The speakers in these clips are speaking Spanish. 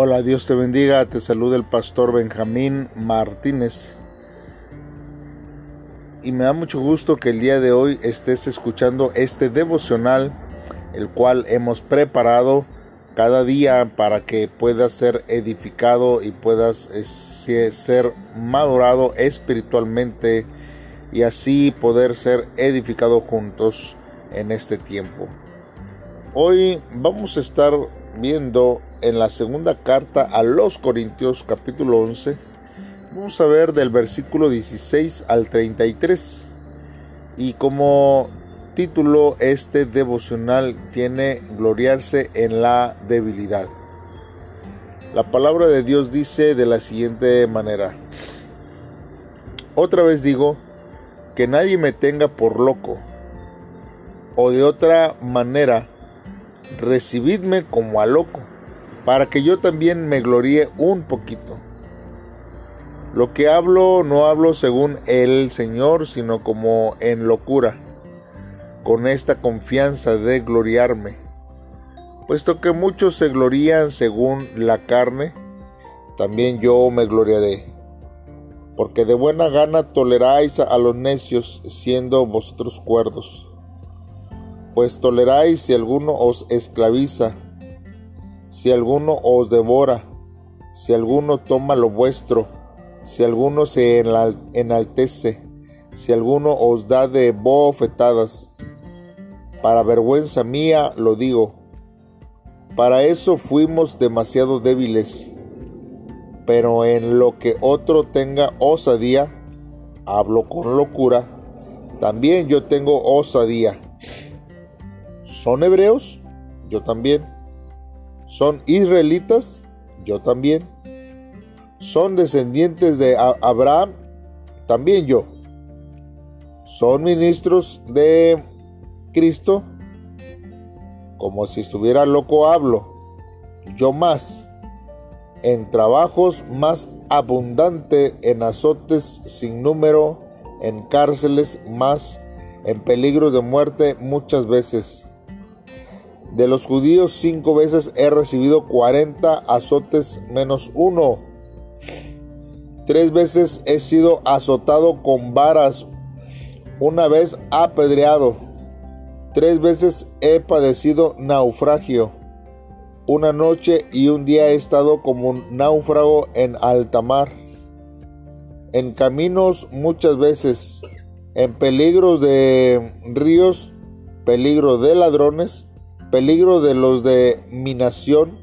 Hola, Dios te bendiga, te saluda el pastor Benjamín Martínez. Y me da mucho gusto que el día de hoy estés escuchando este devocional, el cual hemos preparado cada día para que puedas ser edificado y puedas eh, ser madurado espiritualmente y así poder ser edificado juntos en este tiempo. Hoy vamos a estar viendo en la segunda carta a los Corintios capítulo 11. Vamos a ver del versículo 16 al 33. Y como título este devocional tiene gloriarse en la debilidad. La palabra de Dios dice de la siguiente manera. Otra vez digo que nadie me tenga por loco. O de otra manera, recibidme como a loco, para que yo también me gloríe un poquito. Lo que hablo no hablo según el Señor, sino como en locura con esta confianza de gloriarme, puesto que muchos se glorían según la carne, también yo me gloriaré, porque de buena gana toleráis a los necios siendo vosotros cuerdos, pues toleráis si alguno os esclaviza, si alguno os devora, si alguno toma lo vuestro, si alguno se enaltece, si alguno os da de bofetadas, para vergüenza mía lo digo. Para eso fuimos demasiado débiles. Pero en lo que otro tenga osadía, hablo con locura, también yo tengo osadía. ¿Son hebreos? Yo también. ¿Son israelitas? Yo también. ¿Son descendientes de Abraham? También yo. ¿Son ministros de Cristo, como si estuviera loco hablo, yo más, en trabajos más abundante, en azotes sin número, en cárceles más, en peligros de muerte muchas veces. De los judíos cinco veces he recibido cuarenta azotes menos uno. Tres veces he sido azotado con varas, una vez apedreado Tres veces he padecido naufragio. Una noche y un día he estado como un náufrago en alta mar. En caminos muchas veces. En peligros de ríos, peligro de ladrones, peligro de los de mi nación,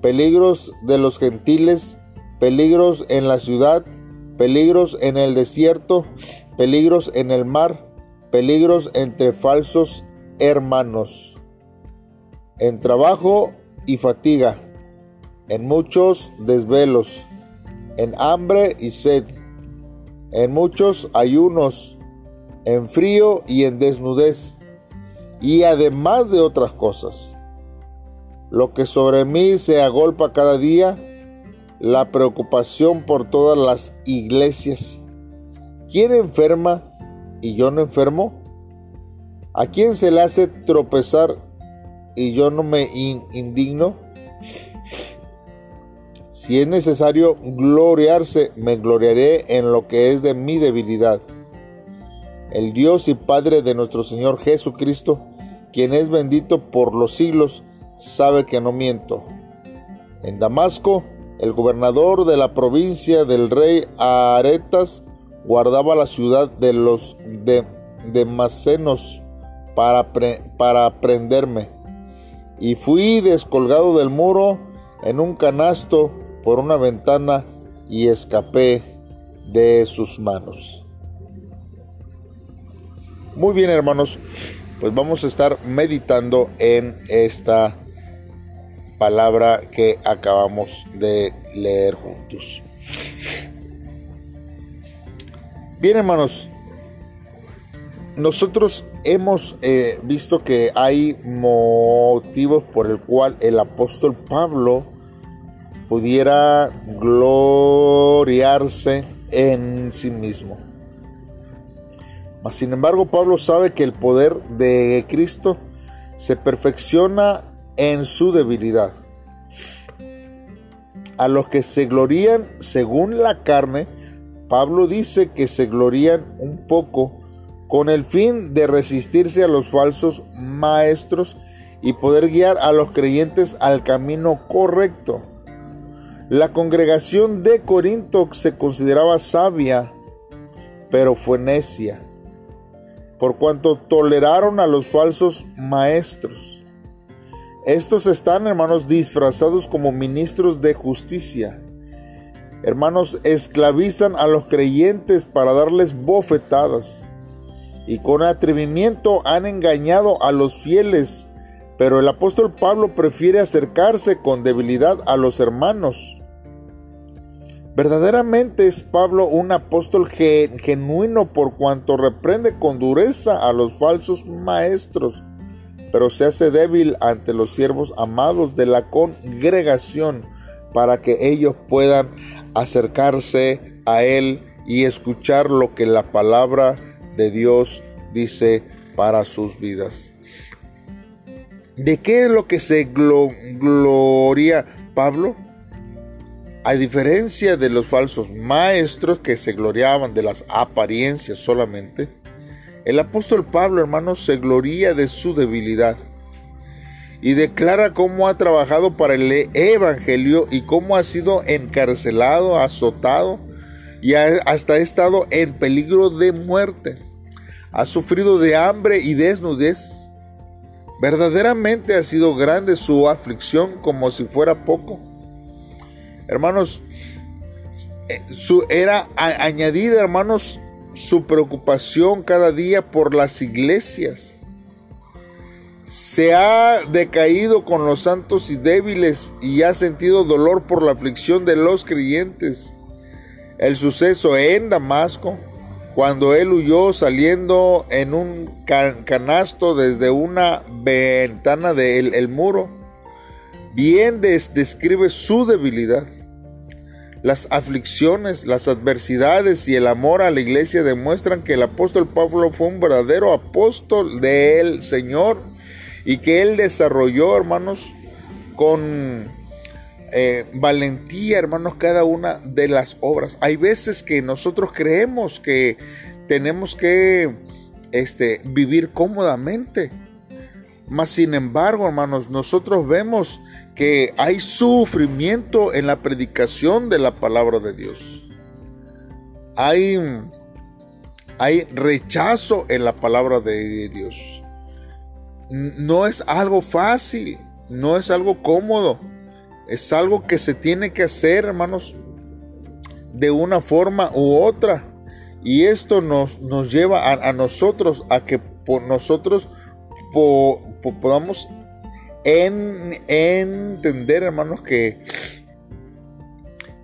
peligros de los gentiles, peligros en la ciudad, peligros en el desierto, peligros en el mar, peligros entre falsos hermanos, en trabajo y fatiga, en muchos desvelos, en hambre y sed, en muchos ayunos, en frío y en desnudez, y además de otras cosas. Lo que sobre mí se agolpa cada día, la preocupación por todas las iglesias. ¿Quién enferma y yo no enfermo? ¿A quién se le hace tropezar y yo no me indigno? Si es necesario gloriarse, me gloriaré en lo que es de mi debilidad. El Dios y Padre de nuestro Señor Jesucristo, quien es bendito por los siglos, sabe que no miento. En Damasco, el gobernador de la provincia del rey Aretas guardaba la ciudad de los de, para, para prenderme. Y fui descolgado del muro en un canasto por una ventana y escapé de sus manos. Muy bien hermanos, pues vamos a estar meditando en esta palabra que acabamos de leer juntos. Bien hermanos, nosotros hemos eh, visto que hay motivos por el cual el apóstol Pablo pudiera gloriarse en sí mismo. Sin embargo, Pablo sabe que el poder de Cristo se perfecciona en su debilidad. a los que se glorían según la carne, Pablo dice que se glorían un poco con el fin de resistirse a los falsos maestros y poder guiar a los creyentes al camino correcto. La congregación de Corinto se consideraba sabia, pero fue necia, por cuanto toleraron a los falsos maestros. Estos están, hermanos, disfrazados como ministros de justicia. Hermanos, esclavizan a los creyentes para darles bofetadas y con atrevimiento han engañado a los fieles, pero el apóstol Pablo prefiere acercarse con debilidad a los hermanos. Verdaderamente es Pablo un apóstol genuino por cuanto reprende con dureza a los falsos maestros, pero se hace débil ante los siervos amados de la congregación para que ellos puedan acercarse a él y escuchar lo que la palabra de Dios dice para sus vidas. ¿De qué es lo que se gloria Pablo? A diferencia de los falsos maestros que se gloriaban de las apariencias solamente, el apóstol Pablo, hermanos, se gloria de su debilidad y declara cómo ha trabajado para el evangelio y cómo ha sido encarcelado, azotado y hasta ha estado en peligro de muerte ha sufrido de hambre y desnudez. Verdaderamente ha sido grande su aflicción como si fuera poco. Hermanos, eh, su, era añadida, hermanos, su preocupación cada día por las iglesias. Se ha decaído con los santos y débiles y ha sentido dolor por la aflicción de los creyentes. El suceso en Damasco cuando él huyó saliendo en un canasto desde una ventana del muro. Bien describe su debilidad. Las aflicciones, las adversidades y el amor a la iglesia demuestran que el apóstol Pablo fue un verdadero apóstol del Señor y que él desarrolló, hermanos, con eh, valentía, hermanos, cada una de las obras. Hay veces que nosotros creemos que tenemos que este, vivir cómodamente. Mas, sin embargo, hermanos, nosotros vemos que hay sufrimiento en la predicación de la palabra de Dios. Hay, hay rechazo en la palabra de Dios. No es algo fácil, no es algo cómodo. Es algo que se tiene que hacer, hermanos, de una forma u otra. Y esto nos, nos lleva a, nosotros a que por nosotros podamos entender, hermanos, que,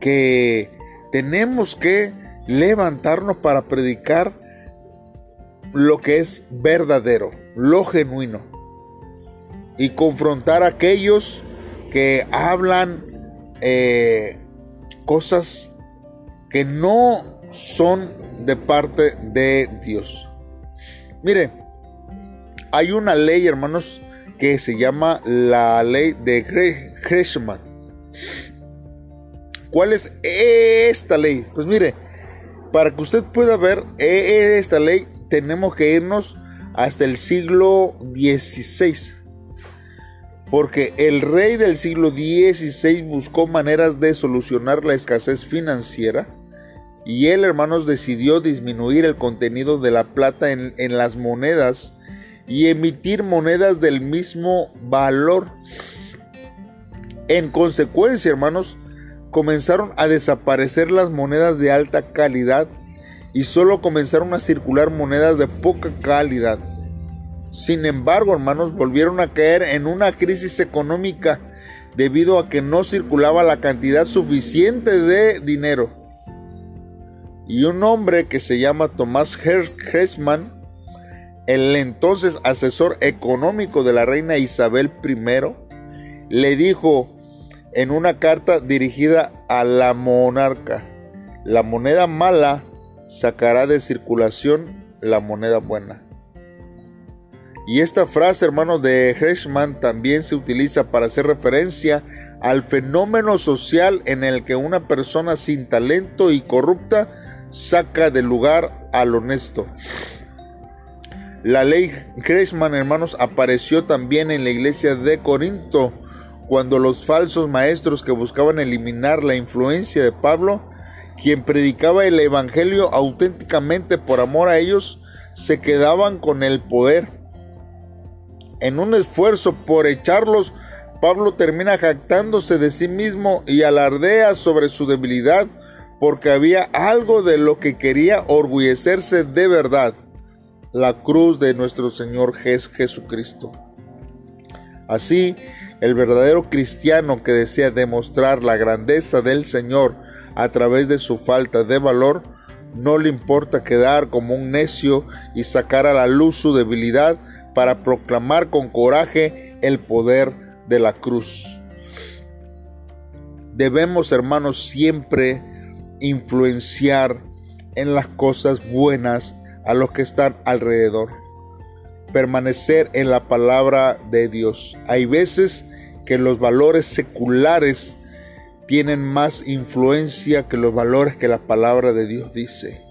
que tenemos que levantarnos para predicar lo que es verdadero, lo genuino. Y confrontar a aquellos que hablan eh, cosas que no son de parte de Dios. Mire, hay una ley, hermanos, que se llama la ley de Gresham. ¿Cuál es esta ley? Pues mire, para que usted pueda ver esta ley, tenemos que irnos hasta el siglo XVI porque el rey del siglo XVI buscó maneras de solucionar la escasez financiera y él, hermanos, decidió disminuir el contenido de la plata en, las monedas y emitir monedas del mismo valor. En consecuencia, hermanos, comenzaron a desaparecer las monedas de alta calidad y solo comenzaron a circular monedas de poca calidad. Sin embargo, hermanos, volvieron a caer en una crisis económica debido a que no circulaba la cantidad suficiente de dinero. Y un hombre que se llama Tomás Hessman, el entonces asesor económico de la reina Isabel I, le dijo en una carta dirigida a la monarca, la moneda mala sacará de circulación la moneda buena. Y esta frase, hermano, de Hirschman también se utiliza para hacer referencia al fenómeno social en el que una persona sin talento y corrupta saca del lugar al honesto. La ley Hirschman, hermanos, apareció también en la iglesia de Corinto, cuando los falsos maestros que buscaban eliminar la influencia de Pablo, quien predicaba el Evangelio auténticamente por amor a ellos, se quedaban con el poder. En un esfuerzo por echarlos, Pablo termina jactándose de sí mismo y alardea sobre su debilidad porque había algo de lo que quería orgullecerse de verdad, la cruz de nuestro Señor Jesucristo. Así, el verdadero cristiano que desea demostrar la grandeza del Señor a través de su falta de valor, no le importa quedar como un necio y sacar a la luz su debilidad para proclamar con coraje el poder de la cruz. Debemos, hermanos, siempre influenciar en las cosas buenas a los que están alrededor. Permanecer en la palabra de Dios. Hay veces que los valores seculares tienen más influencia que los valores que la palabra de Dios dice.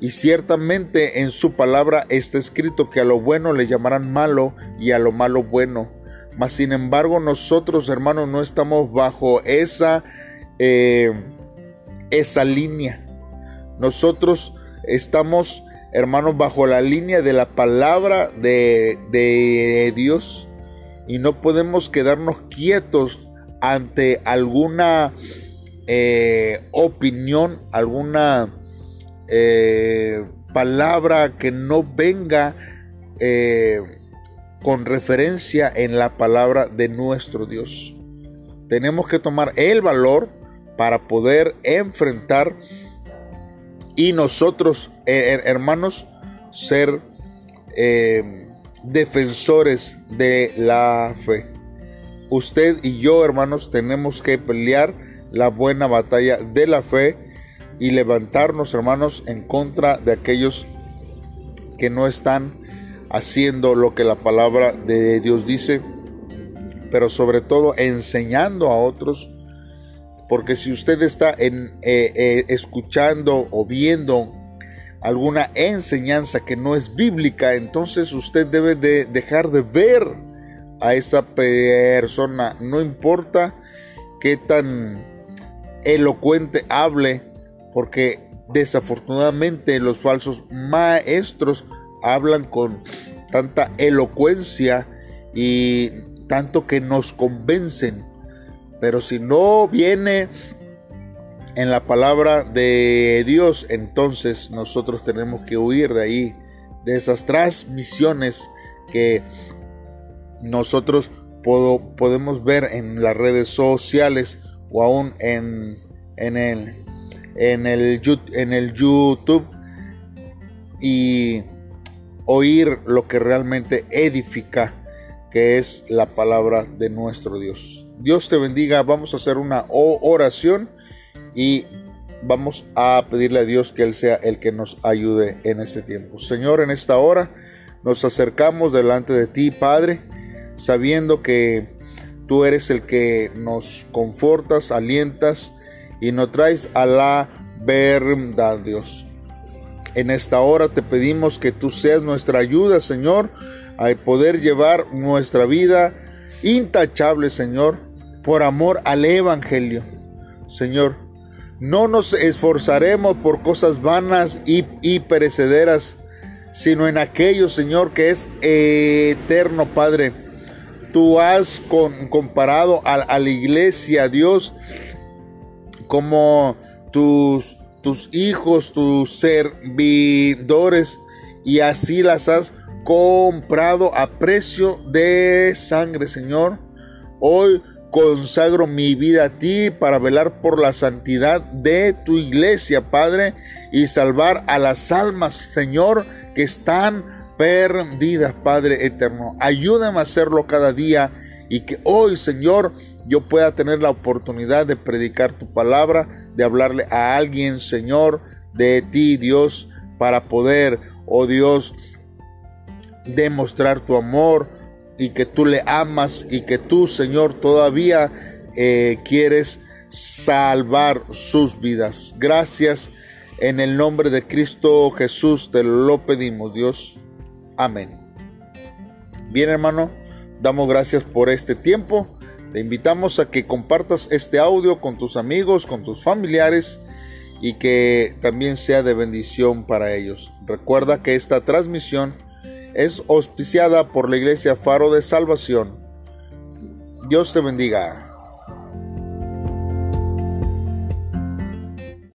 Y ciertamente en su palabra está escrito que a lo bueno le llamarán malo y a lo malo bueno. Mas sin embargo nosotros hermanos no estamos bajo esa, eh, esa línea. Nosotros estamos hermanos bajo la línea de la palabra de, de Dios y no podemos quedarnos quietos ante alguna eh, opinión, alguna eh, palabra que no venga eh, con referencia en la palabra de nuestro Dios. Tenemos que tomar el valor para poder enfrentar y nosotros, hermanos, ser defensores de la fe. Usted y yo, hermanos, tenemos que pelear la buena batalla de la fe y levantarnos, hermanos, en contra de aquellos que no están haciendo lo que la palabra de Dios dice, pero sobre todo enseñando a otros, porque si usted está eh, eh, escuchando o viendo alguna enseñanza que no es bíblica, entonces usted debe de dejar de ver a esa persona, no importa qué tan elocuente hable, porque desafortunadamente los falsos maestros hablan con tanta elocuencia y tanto que nos convencen. Pero si no viene en la palabra de Dios, entonces nosotros tenemos que huir de ahí, de esas transmisiones que nosotros podemos ver en las redes sociales o aún en, en, el, en, el, en el YouTube y oír lo que realmente edifica, que es la palabra de nuestro Dios. Dios te bendiga, vamos a hacer una oración y vamos a pedirle a Dios que Él sea el que nos ayude en este tiempo. Señor, en esta hora nos acercamos delante de ti, Padre sabiendo que tú eres el que nos confortas, alientas y nos traes a la verdad, Dios. En esta hora te pedimos que tú seas nuestra ayuda, Señor, a poder llevar nuestra vida intachable, Señor, por amor al Evangelio. Señor, no nos esforzaremos por cosas vanas y, perecederas, sino en aquello, Señor, que es eterno, Padre tú has comparado a, la iglesia, Dios, como tus, tus hijos, tus servidores, y así las has comprado a precio de sangre, Señor. Hoy consagro mi vida a ti para velar por la santidad de tu iglesia, Padre, y salvar a las almas, Señor, que están perdidas, Padre eterno. Ayúdame a hacerlo cada día y que hoy, Señor, yo pueda tener la oportunidad de predicar tu palabra, de hablarle a alguien, Señor, de ti, Dios, para poder, oh Dios, demostrar tu amor y que tú le amas y que tú, Señor, todavía eh, quieres salvar sus vidas. Gracias. En el nombre de Cristo Jesús te lo pedimos, Dios. Amén. Bien, hermano, damos gracias por este tiempo. Te invitamos a que compartas este audio con tus amigos, con tus familiares y que también sea de bendición para ellos. Recuerda que esta transmisión es auspiciada por la Iglesia Faro de Salvación. Dios te bendiga.